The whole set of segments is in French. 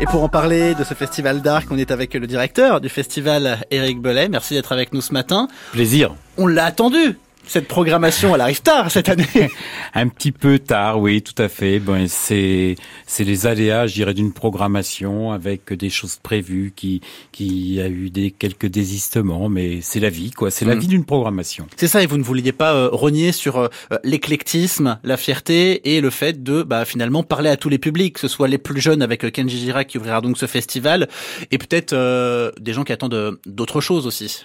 Et pour en parler de ce festival d'art, on est avec le directeur du festival, Eric Belay. Merci d'être avec nous ce matin. Plaisir. On l'a attendu cette programmation, elle arrive tard cette année. Un petit peu tard, oui, tout à fait. Bon, c'est c'est les aléas, je dirais, d'une programmation avec des choses prévues qui qui a eu des quelques désistements, mais c'est la vie, quoi. C'est la mm. vie d'une programmation. C'est ça, et vous ne vouliez pas euh, renier sur euh, l'éclectisme, la fierté et le fait de bah, finalement parler à tous les publics, que ce soit les plus jeunes avec Kenji Girac qui ouvrira donc ce festival, et peut-être euh, des gens qui attendent d'autres choses aussi.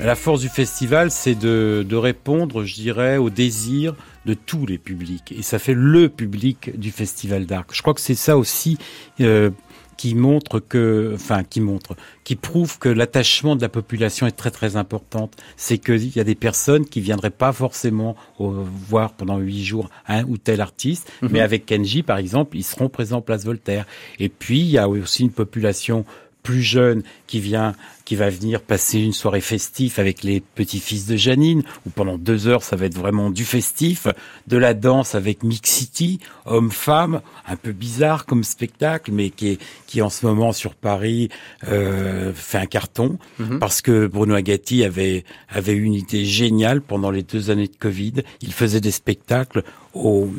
La force du festival, c'est de, de, répondre, je dirais, aux désirs de tous les publics. Et ça fait le public du festival d'art. Je crois que c'est ça aussi euh, qui montre que, enfin, qui montre, qui prouve que l'attachement de la population est très très importante. C'est qu'il y a des personnes qui viendraient pas forcément voir pendant huit jours un ou tel artiste, mhm. mais avec Kenji, par exemple, ils seront présents Place Voltaire. Et puis, il y a aussi une population plus jeune qui vient, qui va venir passer une soirée festive avec les petits-fils de Janine, où pendant deux heures, ça va être vraiment du festif, de la danse avec Mix City, homme-femme, un peu bizarre comme spectacle, mais qui est, qui en ce moment sur Paris euh, fait un carton, mhm. parce que Bruno Agati avait, avait une idée géniale pendant les deux années de Covid. Il faisait des spectacles au,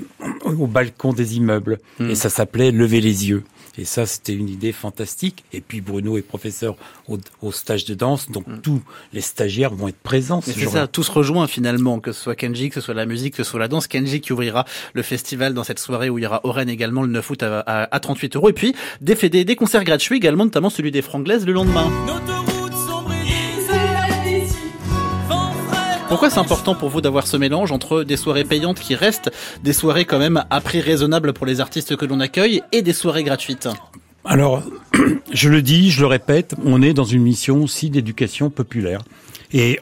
au balcon des immeubles, mhm. et ça s'appelait Lever les yeux. Et ça, c'était une idée fantastique. Et puis Bruno est professeur au, stage de danse, donc mm. tous les stagiaires vont être présents. C'est ça, tous rejoints finalement, que ce soit Kenji, que ce soit la musique, que ce soit la danse. Kenji qui ouvrira le festival dans cette soirée où il y aura Oren également le 9 août à, à, 38 euros. Et puis des, des, des concerts gratuits également, notamment celui des Franglaises le lendemain. Pourquoi c'est important pour vous d'avoir ce mélange entre des soirées payantes qui restent des soirées quand même à prix raisonnable pour les artistes que l'on accueille et des soirées gratuites alors, je le dis, je le répète, on est dans une mission aussi d'éducation populaire. Et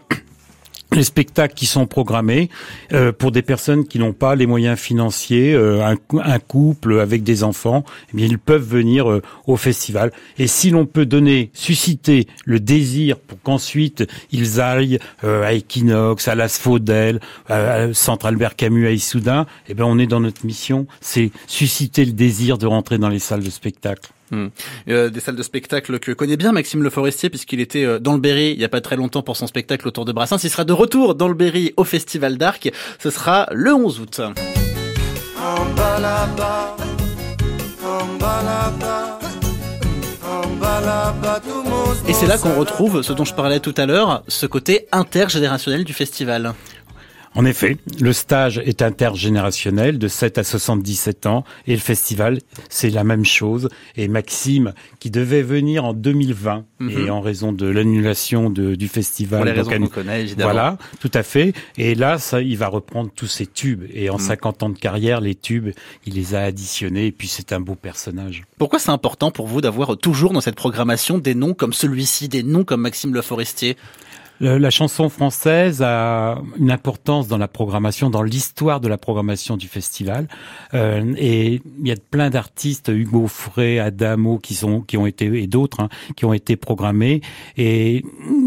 les spectacles qui sont programmés euh, pour des personnes qui n'ont pas les moyens financiers, euh, un, couple avec des enfants, eh bien ils peuvent venir euh, au festival. Et si l'on peut donner, susciter le désir pour qu'ensuite ils aillent à Equinox, à l'Asphodel, à Centre Albert Camus à Issoudun, eh bien on est dans notre mission, c'est susciter le désir de rentrer dans les salles de spectacle. Hmm. Euh, des salles de spectacle que connaît bien Maxime Le Forestier puisqu'il était euh, dans le Berry il y a pas très longtemps pour son spectacle autour de Brassens. Il sera de retour dans le Berry au Festival d'Arc. Ce sera le 11 août. Et c'est là qu'on retrouve ce dont je parlais tout à l'heure, ce côté intergénérationnel du festival. En effet, le stage est intergénérationnel de 7 à 77 ans et le festival, c'est la même chose. Et Maxime, qui devait venir en 2020 mhm. et en raison de l'annulation du festival, Pour les raisons qu'on connaît, évidemment. Voilà, tout à fait. Et là, ça, il va reprendre tous ses tubes. Et en 50 mhm. ans de carrière, les tubes, il les a additionnés. Et puis c'est un beau personnage. Pourquoi c'est important pour vous d'avoir toujours dans cette programmation des noms comme celui-ci, des noms comme Maxime Le Forestier la chanson française a une importance dans la programmation, dans l'histoire de la programmation du festival. Euh, et il y a plein d'artistes, Hugo Frey, Adamo, qui sont, qui ont été et d'autres, hein, qui ont été programmés. Et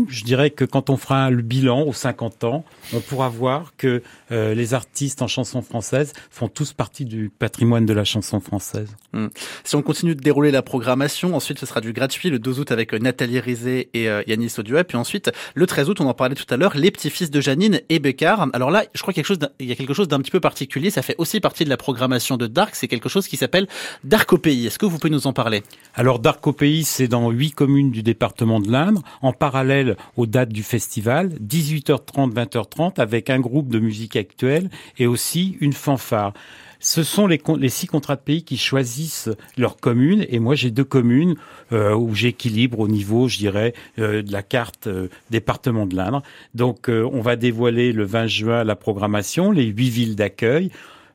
je dirais que quand on fera le bilan aux 50 ans, on pourra voir que euh, les artistes en chanson française font tous partie du patrimoine de la chanson française. Hmm. Si on continue de dérouler la programmation, ensuite ce sera du gratuit le 12 août avec Nathalie Rizet et euh, Yanis puis ensuite le 13 on en parlait tout à l'heure, les petits-fils de Janine et Bécard. Alors là, je crois qu'il y a quelque chose d'un petit peu particulier, ça fait aussi partie de la programmation de Dark, c'est quelque chose qui s'appelle Dark au pays. Est-ce que vous pouvez nous en parler? Alors Dark au pays, c'est dans huit communes du département de l'Indre, en parallèle aux dates du festival, 18h30, 20h30, avec un groupe de musique actuelle et aussi une fanfare ce sont les, six contrats de pays qui choisissent leur commune. Et moi, j'ai deux communes euh, où j'équilibre au niveau, je dirais, euh, de la carte euh, département de l'Indre. Donc, on va dévoiler le 20 juin la programmation, les huit villes d'accueil.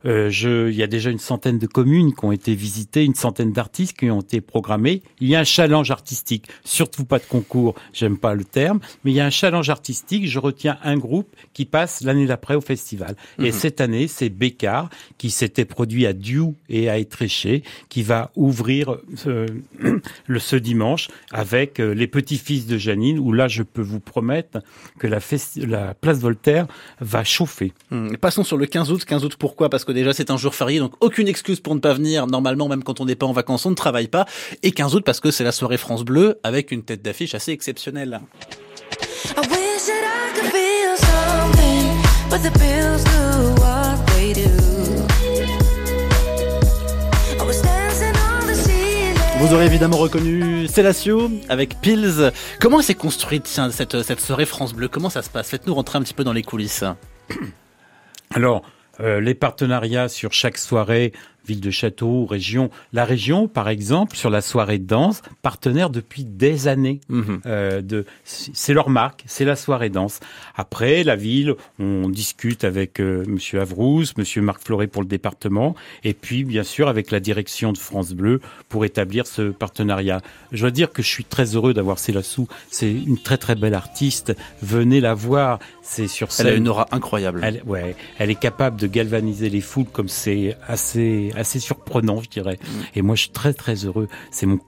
Euh, je, il y a déjà une centaine de communes qui ont été visitées, une centaine d'artistes qui ont été programmés. Il y a un challenge artistique, surtout pas de concours, j'aime pas le terme, mais il y a un challenge artistique. Je retiens un groupe qui passe l'année d'après au festival. Et mhm. cette année, c'est Bécard qui s'était produit à Diou et à Étréché, qui va ouvrir euh, le ce dimanche avec euh, les petits-fils de Janine, où là, je peux vous promettre que la, la place Voltaire va chauffer. Mhm. Passons sur le 15 août. 15 août, pourquoi? Parce que déjà c'est un jour férié, donc aucune excuse pour ne pas venir. Normalement, même quand on n'est pas en vacances, on ne travaille pas. Et 15 août parce que c'est la soirée France Bleu avec une tête d'affiche assez exceptionnelle. Vous aurez évidemment reconnu Célatio avec Pills. Comment s'est construite cette, cette soirée France Bleu? Comment ça se passe? Faites-nous rentrer un petit peu dans les coulisses. Alors, euh, les partenariats sur chaque soirée ville de château, région. La région, par exemple, sur la soirée de danse, partenaire depuis des années. Mhm. Euh, de, c'est leur marque, c'est la soirée danse. Après, la ville, on discute avec euh, Monsieur Avrousse, Monsieur Marc Fleuret pour le département, et puis bien sûr avec la direction de France Bleu pour établir ce partenariat. Je dois dire que je suis très heureux d'avoir Célassou. C'est une très très belle artiste. Venez la voir. C'est sur scène. Elle a une aura incroyable. Elle, ouais, elle est capable de galvaniser les foules comme c'est assez assez surprenant, je dirais. Et moi, je suis très très heureux. C'est mon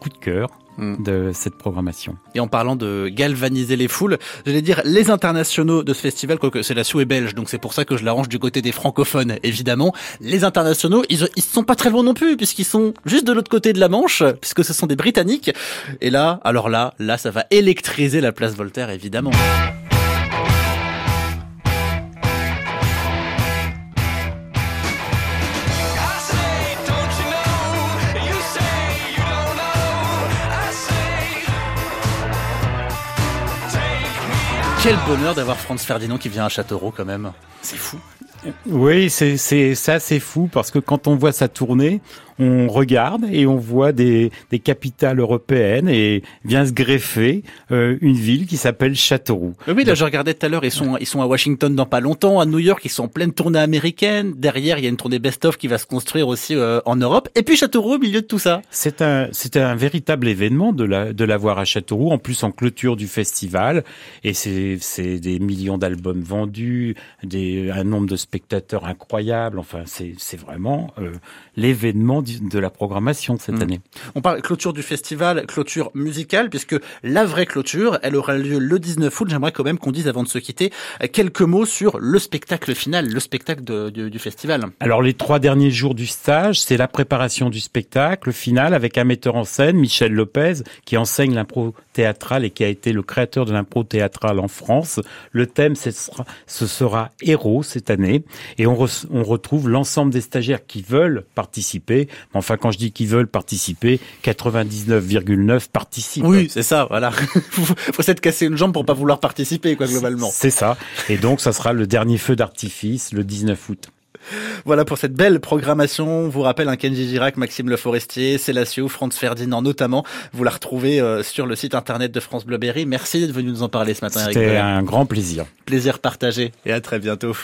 coup de cœur mm. de cette programmation. Et en parlant de galvaniser les foules, j'allais dire les internationaux de ce festival, quoique c'est la Sou est belge, donc c'est pour ça que je l'arrange du côté des francophones, évidemment. Les internationaux, ils, ils sont pas très loin non plus, puisqu'ils sont juste de l'autre côté de la Manche, puisque ce sont des Britanniques. Et là, alors là, là, ça va électriser la place Voltaire, évidemment. Quel bonheur d'avoir Franz Ferdinand qui vient à Châteauroux quand même. C'est fou. Oui, c'est ça c'est fou parce que quand on voit sa tournée, on regarde et on voit des, des capitales européennes et vient se greffer euh, une ville qui s'appelle Châteauroux. Oui, là je regardais tout à l'heure, ils sont ils sont à Washington dans pas longtemps, à New York, ils sont en pleine tournée américaine. Derrière, il y a une tournée best-of qui va se construire aussi euh, en Europe. Et puis Châteauroux au milieu de tout ça. C'est un c'est un véritable événement de la de l'avoir à Châteauroux, en plus en clôture du festival. Et c'est c'est des millions d'albums vendus, des un nombre de spectateurs incroyable. Enfin, c'est c'est vraiment euh, l'événement de la programmation cette hmm. année. On parle clôture du festival, clôture musicale, puisque la vraie clôture, elle aura lieu le 19 août. J'aimerais quand même qu'on dise avant de se quitter quelques mots sur le spectacle final, le spectacle du festival. Alors les trois derniers jours du stage, c'est la préparation du spectacle final avec un metteur en scène, Michel Lopez, qui enseigne l'impro théâtrale et qui a été le créateur de l'impro théâtrale en France. Le thème, ce sera, ce sera héros cette année, et on, on retrouve l'ensemble des stagiaires qui veulent participer Enfin, quand je dis qu'ils veulent participer, 99,9 participent. Oui, c'est ça, voilà. faut s'être cassé une jambe pour pas vouloir participer, quoi, globalement. C'est ça. Et donc, ça sera le dernier feu d'artifice le 19 août. Voilà pour cette belle programmation. On vous rappelle un Kenji Girac, Maxime Le Forestier, Célacio, Franz Ferdinand notamment. Vous la retrouvez euh, sur le site internet de France Bleu Berry. Merci d'être venu nous en parler ce matin, C'était un grand plaisir. Plaisir partagé et à très bientôt.